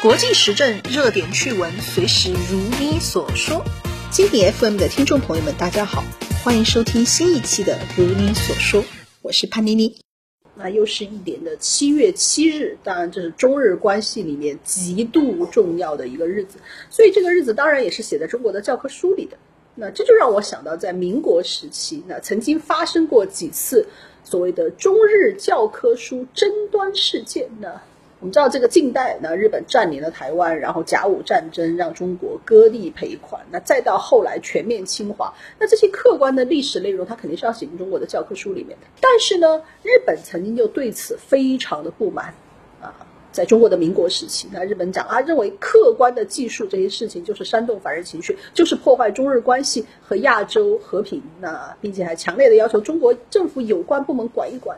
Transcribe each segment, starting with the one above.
国际时政热点趣闻，随时如你所说。经典 FM 的听众朋友们，大家好，欢迎收听新一期的《如你所说》，我是潘妮妮。那又是一年的七月七日，当然这是中日关系里面极度重要的一个日子，所以这个日子当然也是写在中国的教科书里的。那这就让我想到，在民国时期，那曾经发生过几次所谓的中日教科书争端事件呢？我们知道这个近代呢，日本占领了台湾，然后甲午战争让中国割地赔款，那再到后来全面侵华，那这些客观的历史内容，它肯定是要写进中国的教科书里面的。但是呢，日本曾经就对此非常的不满，在中国的民国时期，那日本讲啊，认为客观的技术这些事情就是煽动反日情绪，就是破坏中日关系和亚洲和平，那并且还强烈的要求中国政府有关部门管一管。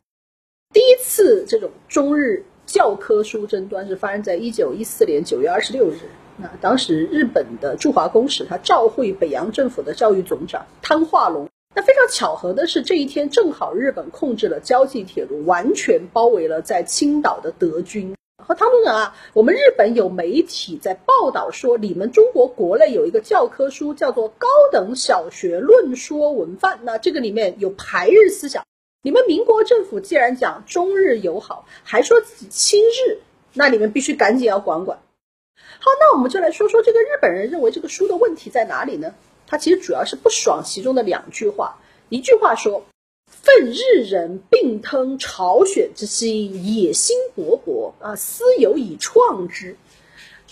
第一次这种中日。教科书争端是发生在一九一四年九月二十六日。那当时日本的驻华公使他召会北洋政府的教育总长汤化龙。那非常巧合的是，这一天正好日本控制了交际铁路，完全包围了在青岛的德军。和汤总长啊，我们日本有媒体在报道说，你们中国国内有一个教科书叫做《高等小学论说文范》，那这个里面有排日思想。你们民国政府既然讲中日友好，还说自己亲日，那你们必须赶紧要管管。好，那我们就来说说这个日本人认为这个书的问题在哪里呢？他其实主要是不爽其中的两句话。一句话说：“愤日人并吞朝鲜之心，野心勃勃啊，思有以创之。”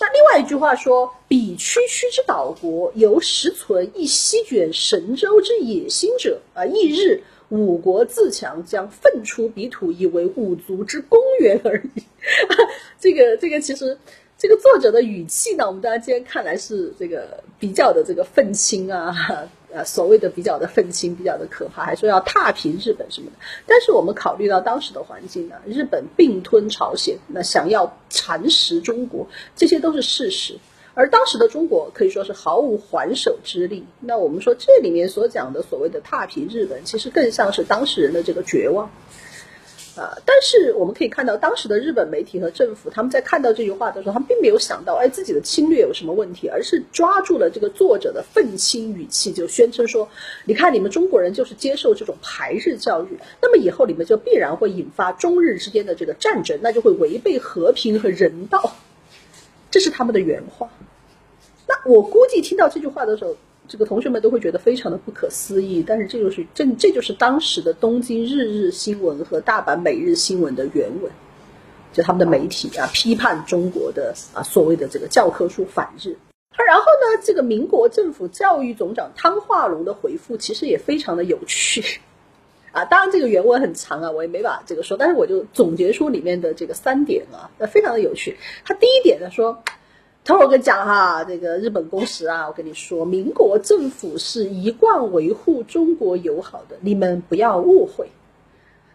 那另外一句话说：“彼区区之岛国，犹实存亦席卷神州之野心者啊，翌日。”五国自强，将奋出彼土，以为五族之公园而已。这个，这个其实，这个作者的语气呢，我们大家今天看来是这个比较的这个愤青啊，呃，所谓的比较的愤青，比较的可怕，还说要踏平日本什么的。但是我们考虑到当时的环境呢，日本并吞朝鲜，那想要蚕食中国，这些都是事实。而当时的中国可以说是毫无还手之力。那我们说这里面所讲的所谓的踏平日本，其实更像是当事人的这个绝望。啊，但是我们可以看到，当时的日本媒体和政府，他们在看到这句话的时候，他们并没有想到，哎，自己的侵略有什么问题，而是抓住了这个作者的愤青语气，就宣称说：你看，你们中国人就是接受这种排日教育，那么以后你们就必然会引发中日之间的这个战争，那就会违背和平和人道。这是他们的原话。那我估计听到这句话的时候，这个同学们都会觉得非常的不可思议。但是这就是这这就是当时的东京日日新闻和大阪每日新闻的原文，就他们的媒体啊批判中国的啊所谓的这个教科书反日。然后呢，这个民国政府教育总长汤化龙的回复其实也非常的有趣啊。当然这个原文很长啊，我也没法这个说，但是我就总结出里面的这个三点啊，那非常的有趣。他第一点呢说。等会我跟你讲哈，这个日本公使啊，我跟你说，民国政府是一贯维护中国友好的，你们不要误会。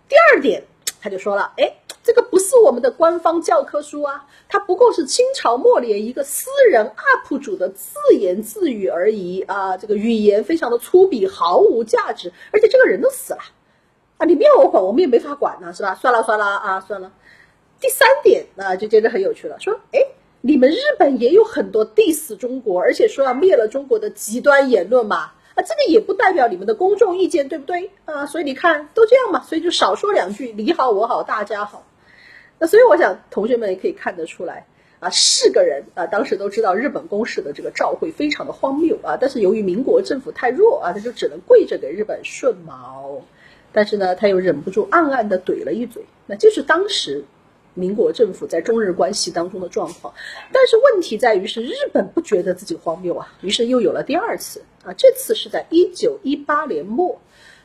第二点，他就说了，哎，这个不是我们的官方教科书啊，它不过是清朝末年一个私人 UP 主的自言自语而已啊，这个语言非常的粗鄙，毫无价值，而且这个人都死了啊，你不要我管，我们也没法管呢，是吧？算了算了啊，算了。第三点 啊，就接着很有趣了，说，哎。你们日本也有很多 diss 中国，而且说要灭了中国的极端言论嘛？啊，这个也不代表你们的公众意见，对不对？啊，所以你看都这样嘛，所以就少说两句，你好我好大家好。那所以我想同学们也可以看得出来啊，是个人啊，当时都知道日本公使的这个召会非常的荒谬啊，但是由于民国政府太弱啊，他就只能跪着给日本顺毛，但是呢，他又忍不住暗暗的怼了一嘴，那就是当时。民国政府在中日关系当中的状况，但是问题在于是日本不觉得自己荒谬啊，于是又有了第二次啊，这次是在一九一八年末。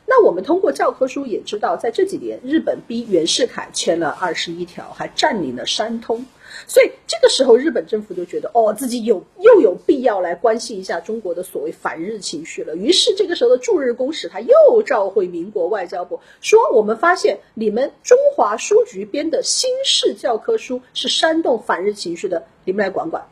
那我们通过教科书也知道，在这几年，日本逼袁世凯签了二十一条，还占领了山东。所以这个时候，日本政府就觉得，哦，自己有又有必要来关心一下中国的所谓反日情绪了。于是这个时候的驻日公使他又召回民国外交部，说我们发现你们中华书局编的新式教科书是煽动反日情绪的，你们来管管。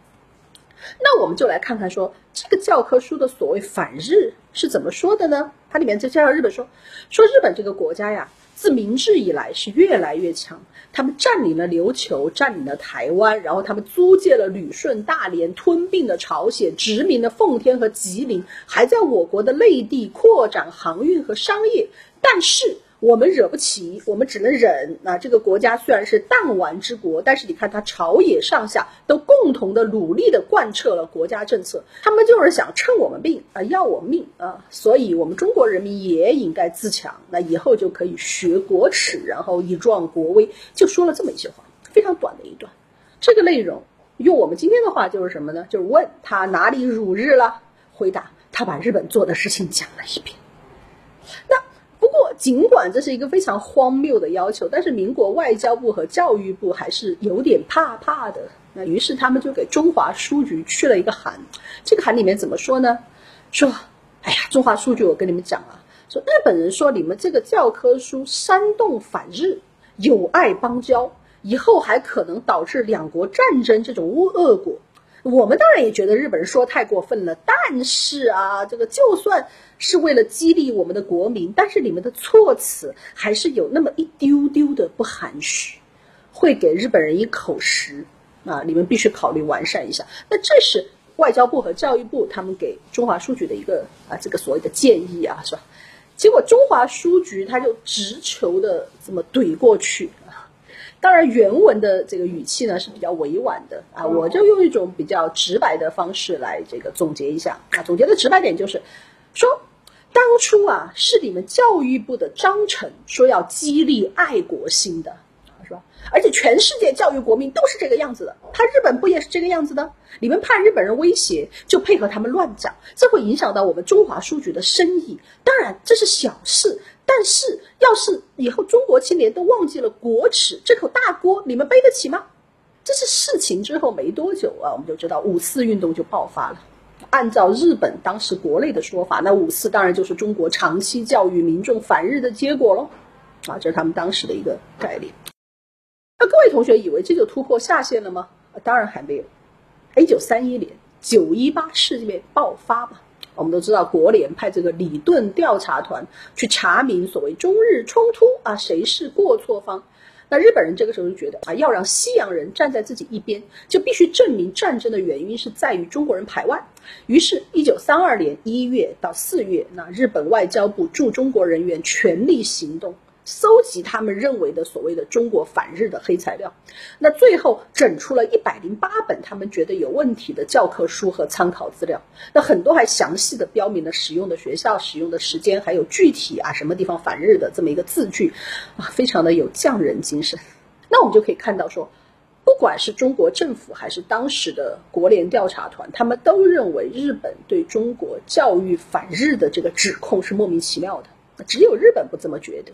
那我们就来看看，说这个教科书的所谓反日是怎么说的呢？它里面就介绍日本说，说日本这个国家呀。自明治以来是越来越强。他们占领了琉球，占领了台湾，然后他们租借了旅顺、大连，吞并了朝鲜，殖民了奉天和吉林，还在我国的内地扩展航运和商业。但是。我们惹不起，我们只能忍。那这个国家虽然是弹丸之国，但是你看，他朝野上下都共同的努力的贯彻了国家政策。他们就是想趁我们病啊，要我命啊，所以我们中国人民也应该自强。那以后就可以学国耻，然后以壮国威。就说了这么一些话，非常短的一段。这个内容用我们今天的话就是什么呢？就是问他哪里辱日了？回答他把日本做的事情讲了一遍。那。尽管这是一个非常荒谬的要求，但是民国外交部和教育部还是有点怕怕的。那于是他们就给中华书局去了一个函。这个函里面怎么说呢？说：“哎呀，中华书局，我跟你们讲啊，说日本人说你们这个教科书煽动反日、有碍邦交，以后还可能导致两国战争这种恶果。”我们当然也觉得日本人说太过分了，但是啊，这个就算是为了激励我们的国民，但是你们的措辞还是有那么一丢丢的不含蓄，会给日本人一口实啊！你们必须考虑完善一下。那这是外交部和教育部他们给中华书局的一个啊这个所谓的建议啊，是吧？结果中华书局他就直球的这么怼过去。当然，原文的这个语气呢是比较委婉的啊，我就用一种比较直白的方式来这个总结一下啊。总结的直白点就是，说当初啊是你们教育部的章程说要激励爱国心的。是吧？而且全世界教育国民都是这个样子的，他日本不也是这个样子的？你们怕日本人威胁，就配合他们乱讲，这会影响到我们中华书局的生意。当然这是小事，但是要是以后中国青年都忘记了国耻，这口大锅你们背得起吗？这是事情之后没多久啊，我们就知道五四运动就爆发了。按照日本当时国内的说法，那五四当然就是中国长期教育民众反日的结果喽。啊，这是他们当时的一个概念。那各位同学以为这就突破下限了吗？当然还没有。一九三一年九一八事变爆发吧，我们都知道国联派这个李顿调查团去查明所谓中日冲突啊，谁是过错方？那日本人这个时候就觉得啊，要让西洋人站在自己一边，就必须证明战争的原因是在于中国人排外。于是，一九三二年一月到四月，那日本外交部驻中国人员全力行动。搜集他们认为的所谓的中国反日的黑材料，那最后整出了一百零八本他们觉得有问题的教科书和参考资料，那很多还详细的标明了使用的学校、使用的时间，还有具体啊什么地方反日的这么一个字句，啊，非常的有匠人精神。那我们就可以看到说，不管是中国政府还是当时的国联调查团，他们都认为日本对中国教育反日的这个指控是莫名其妙的，只有日本不这么觉得。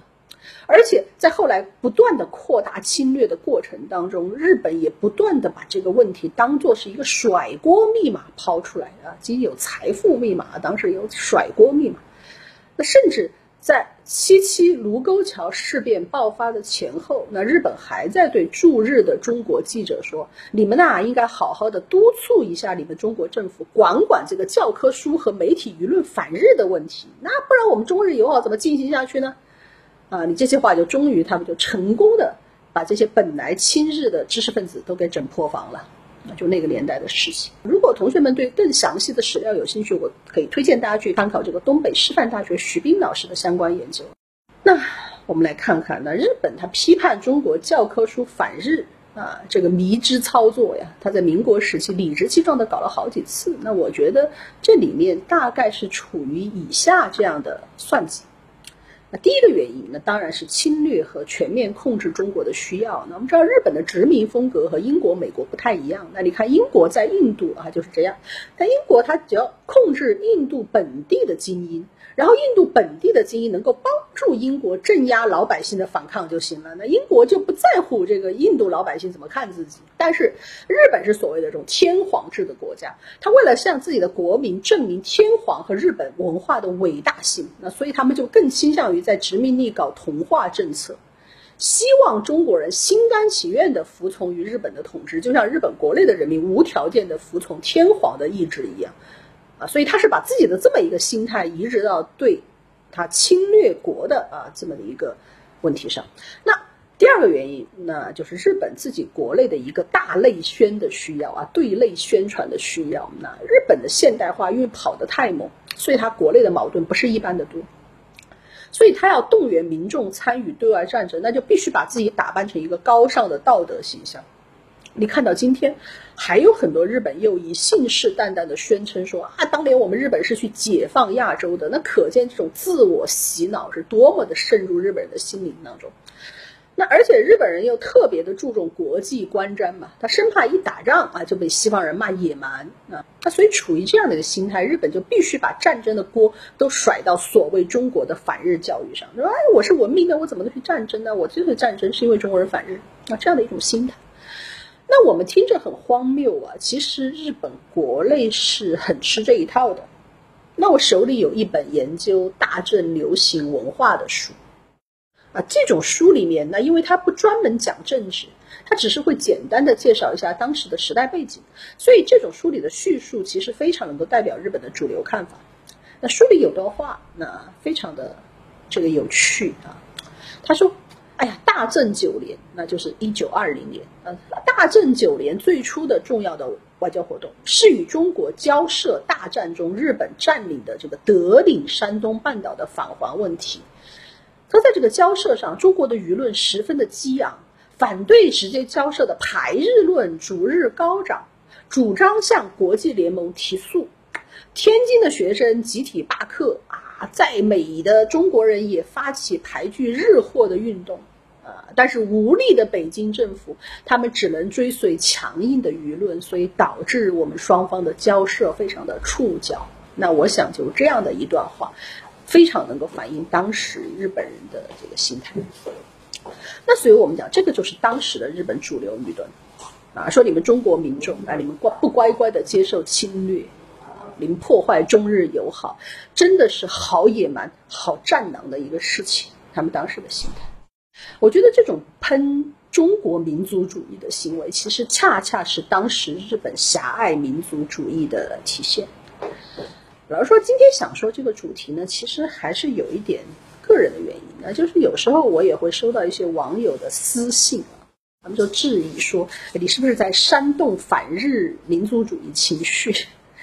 而且在后来不断的扩大侵略的过程当中，日本也不断的把这个问题当做是一个甩锅密码抛出来啊，既有财富密码，当时有甩锅密码。那甚至在七七卢沟桥事变爆发的前后，那日本还在对驻日的中国记者说：“你们呐，应该好好的督促一下你们中国政府，管管这个教科书和媒体舆论反日的问题。那不然我们中日友好怎么进行下去呢？”啊，你这些话就终于他们就成功的把这些本来亲日的知识分子都给整破防了，就那个年代的事情。如果同学们对更详细的史料有兴趣，我可以推荐大家去参考这个东北师范大学徐斌老师的相关研究。那我们来看看，那日本他批判中国教科书反日啊，这个迷之操作呀，他在民国时期理直气壮的搞了好几次。那我觉得这里面大概是处于以下这样的算计。那第一个原因，那当然是侵略和全面控制中国的需要。那我们知道，日本的殖民风格和英国、美国不太一样。那你看，英国在印度啊就是这样，但英国它只要控制印度本地的精英。然后印度本地的精英能够帮助英国镇压老百姓的反抗就行了，那英国就不在乎这个印度老百姓怎么看自己。但是日本是所谓的这种天皇制的国家，他为了向自己的国民证明天皇和日本文化的伟大性，那所以他们就更倾向于在殖民地搞同化政策，希望中国人心甘情愿地服从于日本的统治，就像日本国内的人民无条件地服从天皇的意志一样。所以他是把自己的这么一个心态移植到对他侵略国的啊这么的一个问题上。那第二个原因，那就是日本自己国内的一个大内宣的需要啊，对内宣传的需要。那日本的现代化因为跑得太猛，所以它国内的矛盾不是一般的多。所以他要动员民众参与对外战争，那就必须把自己打扮成一个高尚的道德形象。你看到今天，还有很多日本右翼信誓旦旦地宣称说啊，当年我们日本是去解放亚洲的，那可见这种自我洗脑是多么的渗入日本人的心灵当中。那而且日本人又特别的注重国际观瞻嘛，他生怕一打仗啊就被西方人骂野蛮啊，那所以处于这样的一个心态，日本就必须把战争的锅都甩到所谓中国的反日教育上，说哎我是文明的，我怎么能去战争呢？我这次战争是因为中国人反日啊这样的一种心态。那我们听着很荒谬啊，其实日本国内是很吃这一套的。那我手里有一本研究大正流行文化的书。啊，这种书里面，那因为它不专门讲政治，它只是会简单的介绍一下当时的时代背景，所以这种书里的叙述其实非常能够代表日本的主流看法。那书里有段话，那非常的这个有趣啊。他说：“哎呀，大正九年，那就是一九二零年，呃，大正九年最初的重要的外交活动是与中国交涉大战中日本占领的这个德领山东半岛的返还问题。”说在这个交涉上，中国的舆论十分的激昂，反对直接交涉的排日论逐日高涨，主张向国际联盟提诉。天津的学生集体罢课啊，在美的中国人也发起排拒日货的运动啊，但是无力的北京政府，他们只能追随强硬的舆论，所以导致我们双方的交涉非常的触角。那我想就这样的一段话。非常能够反映当时日本人的这个心态。那所以我们讲，这个就是当时的日本主流舆论啊，说你们中国民众啊，你们乖不乖乖的接受侵略啊，你们破坏中日友好，真的是好野蛮、好战狼的一个事情。他们当时的心态，我觉得这种喷中国民族主义的行为，其实恰恰是当时日本狭隘民族主义的体现。老实说，今天想说这个主题呢，其实还是有一点个人的原因那就是有时候我也会收到一些网友的私信啊，他们就质疑说，你是不是在煽动反日民族主义情绪？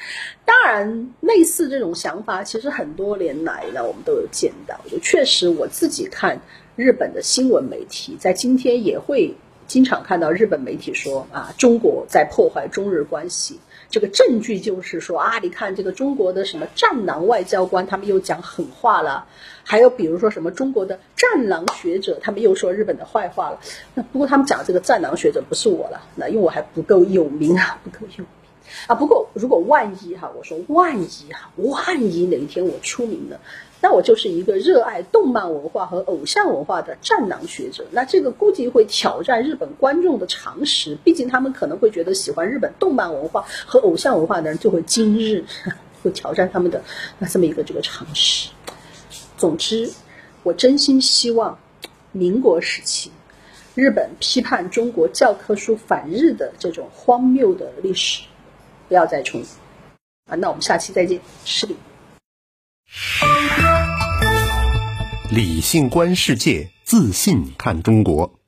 当然，类似这种想法，其实很多年来呢，我们都有见到。就确实，我自己看日本的新闻媒体，在今天也会经常看到日本媒体说啊，中国在破坏中日关系。这个证据就是说啊，你看这个中国的什么战狼外交官，他们又讲狠话了；还有比如说什么中国的战狼学者，他们又说日本的坏话了。那不过他们讲这个战狼学者不是我了，那因为我还不够有名啊，不够有名啊。不过如果万一哈，我说万一哈，万一哪一天我出名了。那我就是一个热爱动漫文化和偶像文化的战狼学者，那这个估计会挑战日本观众的常识，毕竟他们可能会觉得喜欢日本动漫文化和偶像文化的人就会今日，会挑战他们的那这么一个这个常识。总之，我真心希望民国时期日本批判中国教科书反日的这种荒谬的历史不要再重演啊！那我们下期再见，失礼。理性观世界，自信看中国。